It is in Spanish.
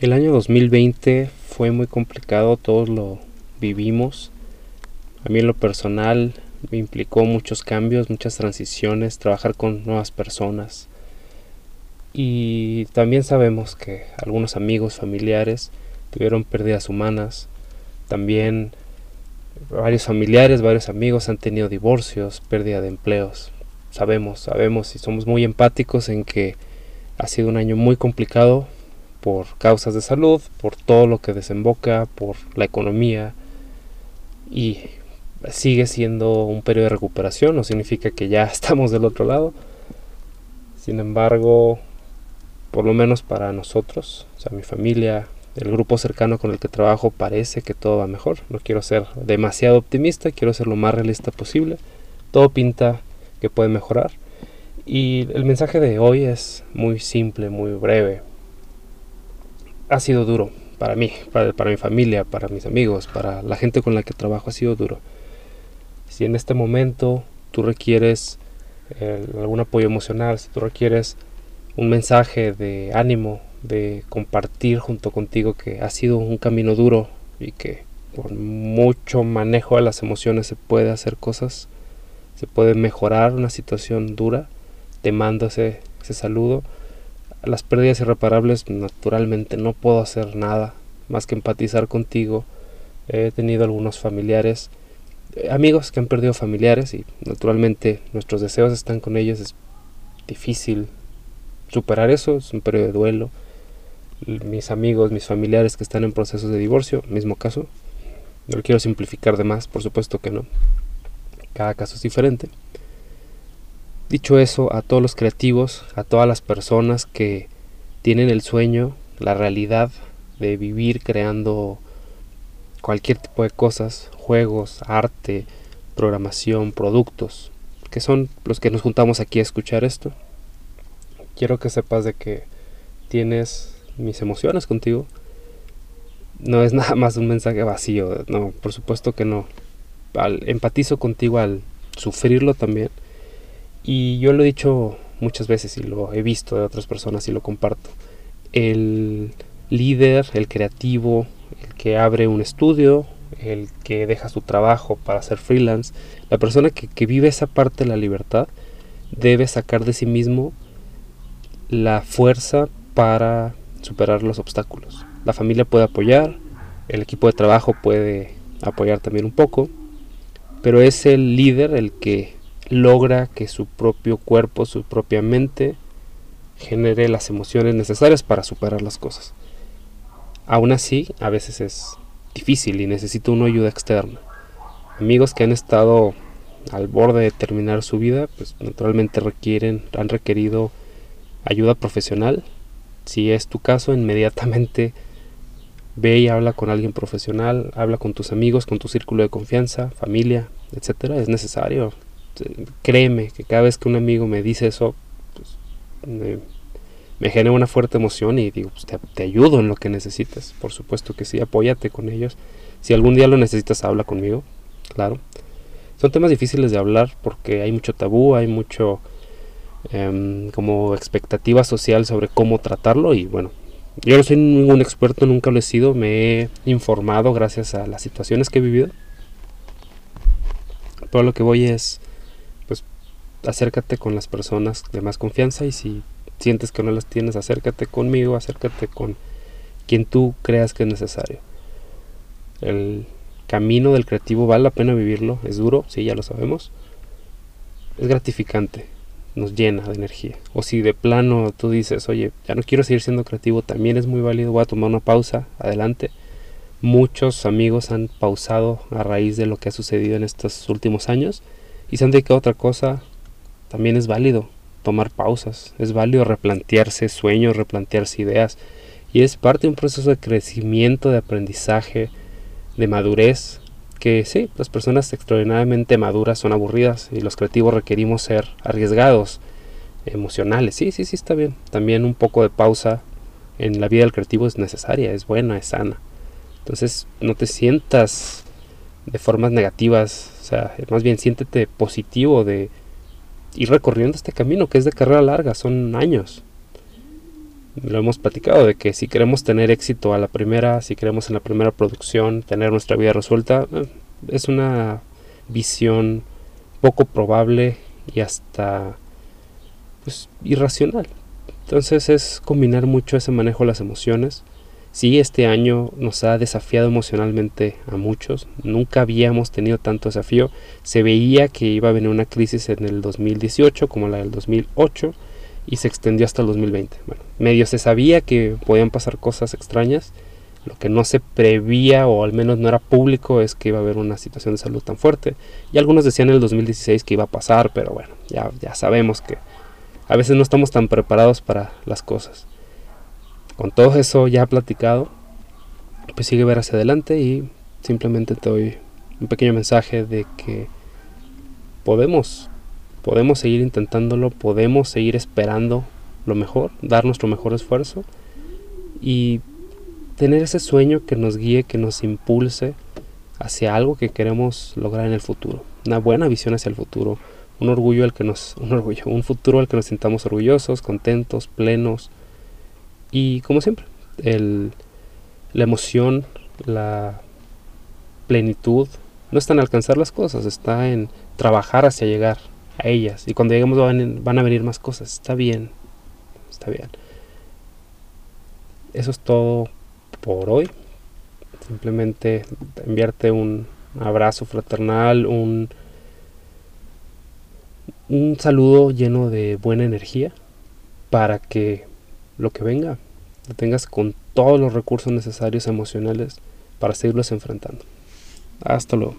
El año 2020 fue muy complicado, todos lo vivimos. A mí en lo personal me implicó muchos cambios, muchas transiciones, trabajar con nuevas personas. Y también sabemos que algunos amigos, familiares tuvieron pérdidas humanas. También varios familiares, varios amigos han tenido divorcios, pérdida de empleos. Sabemos, sabemos y somos muy empáticos en que ha sido un año muy complicado por causas de salud, por todo lo que desemboca, por la economía y sigue siendo un periodo de recuperación, no significa que ya estamos del otro lado. Sin embargo, por lo menos para nosotros, o sea, mi familia, el grupo cercano con el que trabajo, parece que todo va mejor. No quiero ser demasiado optimista, quiero ser lo más realista posible. Todo pinta que puede mejorar. Y el mensaje de hoy es muy simple, muy breve ha sido duro para mí, para, mi familia, para mis amigos, para la gente con la que trabajo, ha sido duro. Si en este momento tú requieres eh, algún apoyo emocional, si tú requieres un mensaje de ánimo, de compartir junto contigo que ha sido un camino duro y que con mucho manejo de las emociones se puede hacer cosas, se puede mejorar una situación dura, te mando ese, ese saludo las pérdidas irreparables naturalmente no puedo hacer nada más que empatizar contigo. He tenido algunos familiares, eh, amigos que han perdido familiares y naturalmente nuestros deseos están con ellos. Es difícil superar eso, es un periodo de duelo. Mis amigos, mis familiares que están en procesos de divorcio, mismo caso. No lo quiero simplificar de más, por supuesto que no. Cada caso es diferente. Dicho eso, a todos los creativos, a todas las personas que tienen el sueño, la realidad de vivir creando cualquier tipo de cosas, juegos, arte, programación, productos, que son los que nos juntamos aquí a escuchar esto. Quiero que sepas de que tienes mis emociones contigo. No es nada más un mensaje vacío, no, por supuesto que no. empatizo contigo al sufrirlo también y yo lo he dicho muchas veces y lo he visto de otras personas y lo comparto. El líder, el creativo, el que abre un estudio, el que deja su trabajo para ser freelance, la persona que, que vive esa parte de la libertad, debe sacar de sí mismo la fuerza para superar los obstáculos. La familia puede apoyar, el equipo de trabajo puede apoyar también un poco, pero es el líder el que logra que su propio cuerpo, su propia mente genere las emociones necesarias para superar las cosas. Aún así, a veces es difícil y necesita una ayuda externa. Amigos que han estado al borde de terminar su vida, pues naturalmente requieren, han requerido ayuda profesional. Si es tu caso, inmediatamente ve y habla con alguien profesional, habla con tus amigos, con tu círculo de confianza, familia, etcétera. Es necesario créeme que cada vez que un amigo me dice eso, pues, me, genera una fuerte emoción y digo, pues, te, ayudo en lo que necesites. Por supuesto que sí, apóyate con ellos. Si algún día lo necesitas, habla conmigo, claro. Son temas difíciles de hablar porque hay mucho tabú, hay mucho em, como expectativa social sobre cómo tratarlo y bueno, yo no soy ningún experto, nunca lo he sido, me he informado gracias a las situaciones que he vivido. Pero lo que voy es acércate con las personas de más confianza y si sientes que no las tienes, acércate conmigo, acércate con quien tú creas que es necesario. El camino del creativo vale la pena vivirlo, es duro, sí, ya lo sabemos. Es gratificante, nos llena de energía. O si de plano tú dices, oye, ya no quiero seguir siendo creativo, también es muy válido, voy a tomar una pausa, adelante. Muchos amigos han pausado a raíz de lo que ha sucedido en estos últimos años y se han dedicado a otra cosa, también es válido tomar pausas, es válido replantearse sueños, replantearse ideas y es parte de un proceso de crecimiento, de aprendizaje, de madurez, que sí, las personas extraordinariamente maduras son aburridas y los creativos requerimos ser arriesgados, emocionales, sí, sí, sí, está bien. También un poco de pausa en la vida del creativo es necesaria, es buena, es sana. Entonces no te sientas de formas negativas, o sea, más bien siéntete positivo de ir recorriendo este camino que es de carrera larga, son años. lo hemos platicado, de que si queremos tener éxito a la primera, si queremos en la primera producción tener nuestra vida resuelta, eh, es una visión poco probable y hasta pues, irracional. Entonces es combinar mucho ese manejo de las emociones. Sí, este año nos ha desafiado emocionalmente a muchos. Nunca habíamos tenido tanto desafío. Se veía que iba a venir una crisis en el 2018 como la del 2008 y se extendió hasta el 2020. Bueno, medio se sabía que podían pasar cosas extrañas. Lo que no se prevía o al menos no era público es que iba a haber una situación de salud tan fuerte. Y algunos decían en el 2016 que iba a pasar, pero bueno, ya, ya sabemos que a veces no estamos tan preparados para las cosas. Con todo eso ya platicado, pues sigue ver hacia adelante y simplemente te doy un pequeño mensaje de que podemos, podemos seguir intentándolo, podemos seguir esperando lo mejor, dar nuestro mejor esfuerzo y tener ese sueño que nos guíe, que nos impulse hacia algo que queremos lograr en el futuro, una buena visión hacia el futuro, un orgullo al que nos, un orgullo, un futuro al que nos sintamos orgullosos, contentos, plenos y como siempre, el, la emoción, la plenitud no está en alcanzar las cosas, está en trabajar hacia llegar a ellas y cuando lleguemos van, van a venir más cosas, está bien, está bien. Eso es todo por hoy. Simplemente enviarte un abrazo fraternal, un un saludo lleno de buena energía para que lo que venga lo tengas con todos los recursos necesarios emocionales para seguirlos enfrentando. Hasta luego.